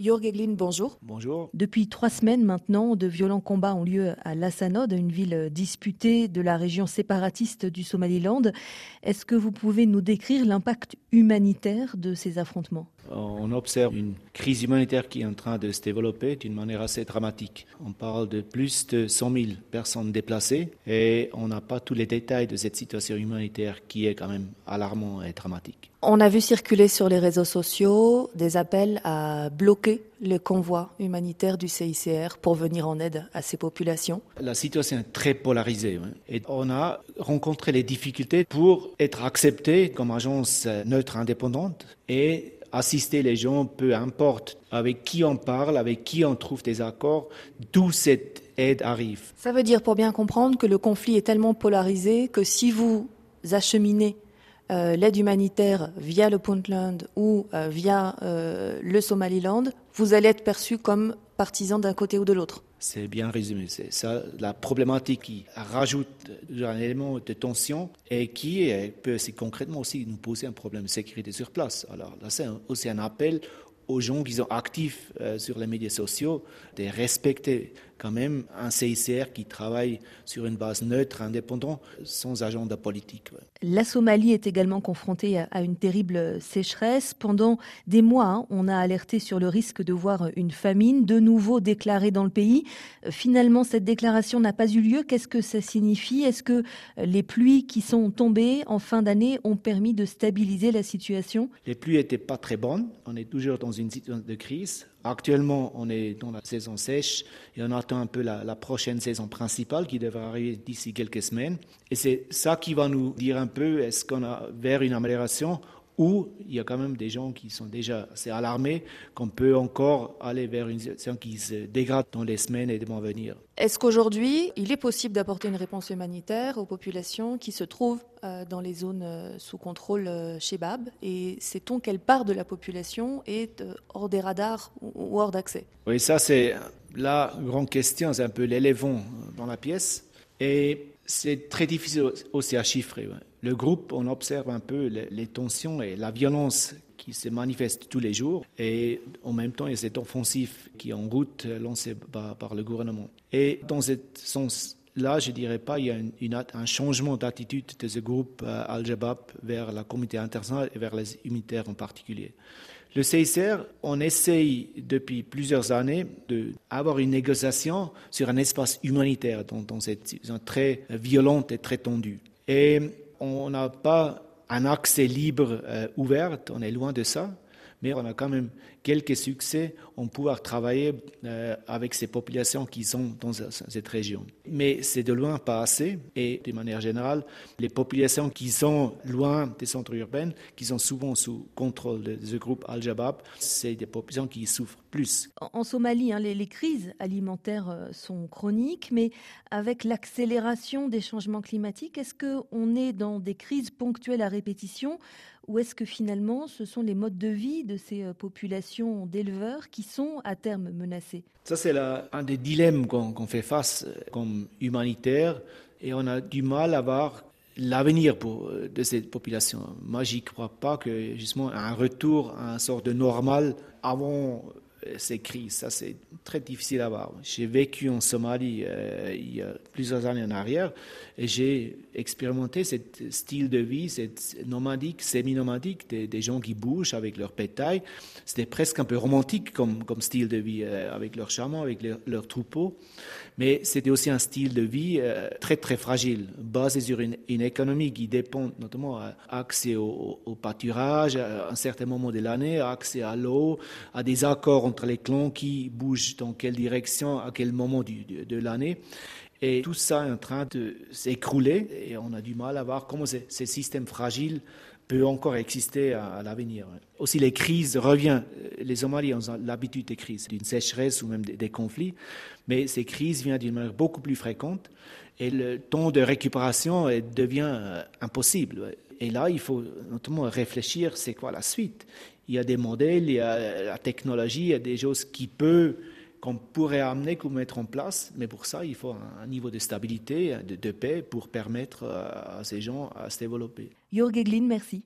Jörg Eglin, bonjour. Bonjour. Depuis trois semaines maintenant, de violents combats ont lieu à Lassanod, une ville disputée de la région séparatiste du Somaliland. Est-ce que vous pouvez nous décrire l'impact humanitaire de ces affrontements? On observe une crise humanitaire qui est en train de se développer d'une manière assez dramatique. On parle de plus de 100 000 personnes déplacées et on n'a pas tous les détails de cette situation humanitaire qui est quand même alarmant et dramatique. On a vu circuler sur les réseaux sociaux des appels à bloquer le convoi humanitaire du CICR pour venir en aide à ces populations. La situation est très polarisée et on a rencontré les difficultés pour être accepté comme agence neutre indépendante et assister les gens, peu importe avec qui on parle, avec qui on trouve des accords, d'où cette aide arrive. Ça veut dire, pour bien comprendre, que le conflit est tellement polarisé que si vous acheminez euh, l'aide humanitaire via le Puntland ou euh, via euh, le Somaliland, vous allez être perçu comme partisan d'un côté ou de l'autre. C'est bien résumé. C'est ça la problématique qui rajoute un élément de tension et qui peut aussi concrètement aussi nous poser un problème de sécurité sur place. Alors là, c'est aussi un appel aux gens qui sont actifs euh, sur les médias sociaux de respecter quand même un CICR qui travaille sur une base neutre, indépendante, sans agenda politique. La Somalie est également confrontée à une terrible sécheresse. Pendant des mois, hein, on a alerté sur le risque de voir une famine de nouveau déclarée dans le pays. Finalement, cette déclaration n'a pas eu lieu. Qu'est-ce que ça signifie? Est-ce que les pluies qui sont tombées en fin d'année ont permis de stabiliser la situation? Les pluies n'étaient pas très bonnes. On est toujours dans une situation de crise. Actuellement, on est dans la saison sèche et on attend un peu la, prochaine saison principale qui devrait arriver d'ici quelques semaines. Et c'est ça qui va nous dire un peu est-ce qu'on a vers une amélioration où il y a quand même des gens qui sont déjà assez alarmés qu'on peut encore aller vers une situation qui se dégrade dans les semaines et les mois à venir. Est-ce qu'aujourd'hui, il est possible d'apporter une réponse humanitaire aux populations qui se trouvent euh, dans les zones euh, sous contrôle euh, chez BAB? Et sait-on quelle part de la population est hors des radars ou hors d'accès? Oui, ça c'est la grande question, c'est un peu l'éléphant dans la pièce. Et c'est très difficile aussi à chiffrer. Le groupe, on observe un peu les, tensions et la violence qui se manifeste tous les jours. Et en même temps, il y a cette offensive qui est en route lancée par, le gouvernement. Et dans ce sens-là, je dirais pas, il y a un changement d'attitude de ce groupe euh, Al-Jabab vers la communauté internationale et vers les humanitaires en particulier. Le CICR, on essaye depuis plusieurs années d'avoir une négociation sur un espace humanitaire dans, cette situation très violente et très tendue. Et on n'a pas un accès libre euh, ouvert, on est loin de ça mais on a quand même quelques succès en pouvoir travailler euh, avec ces populations qui sont dans cette région. Mais c'est de loin pas assez et de manière générale, les populations qui sont loin des centres urbains, qui sont souvent sous contrôle de ce groupe Al-Jabab, c'est des populations qui souffrent plus. En, Somalie, hein, les, crises alimentaires euh, sont chroniques, mais avec l'accélération des changements climatiques, est-ce qu'on est dans des crises ponctuelles à répétition? Ou est-ce que finalement ce sont les modes de vie de ces euh, populations d'éleveurs qui sont à terme menacés Ça, c'est un des dilemmes qu'on fait face euh, comme humanitaire et on a du mal à voir l'avenir euh, de ces populations. Moi, j'y crois pas que justement un retour à un sort de normal avant ces crises. Ça, c'est très difficile à voir. J'ai vécu en Somalie euh, il y a plusieurs années en arrière et j'ai expérimenté ce style de vie, cette nomadique, semi-nomadique, des, gens qui bougent avec leur bétail. C'était presque un peu romantique comme, style de vie, euh, avec leurs chameaux, avec leurs troupeaux. Mais c'était aussi un style de vie euh, très, très fragile, basé sur une, économie qui dépend notamment à accès au, au pâturage à un certain moment de l'année, accès à l'eau, à des accords entre les clans qui bougent dans quelle direction, à quel moment de l'année. Et tout ça est en train de s'écrouler et on a du mal à voir comment ces, systèmes fragiles peuvent encore exister à, l'avenir. Aussi, les crises reviennent. Les Somaliens ont l'habitude des crises, d'une sécheresse ou même des, conflits, mais ces crises viennent d'une manière beaucoup plus fréquente et le temps de récupération devient euh, impossible. Et là, il faut notamment réfléchir, c'est quoi la suite? Il y a des modèles, il y a la technologie, il y a des choses qui peuvent qu'on pourrait amener, qu'on mettre en place, mais pour ça, il faut un, niveau de stabilité, de, paix pour permettre à, ces gens à se développer. Jörg Eglin, merci.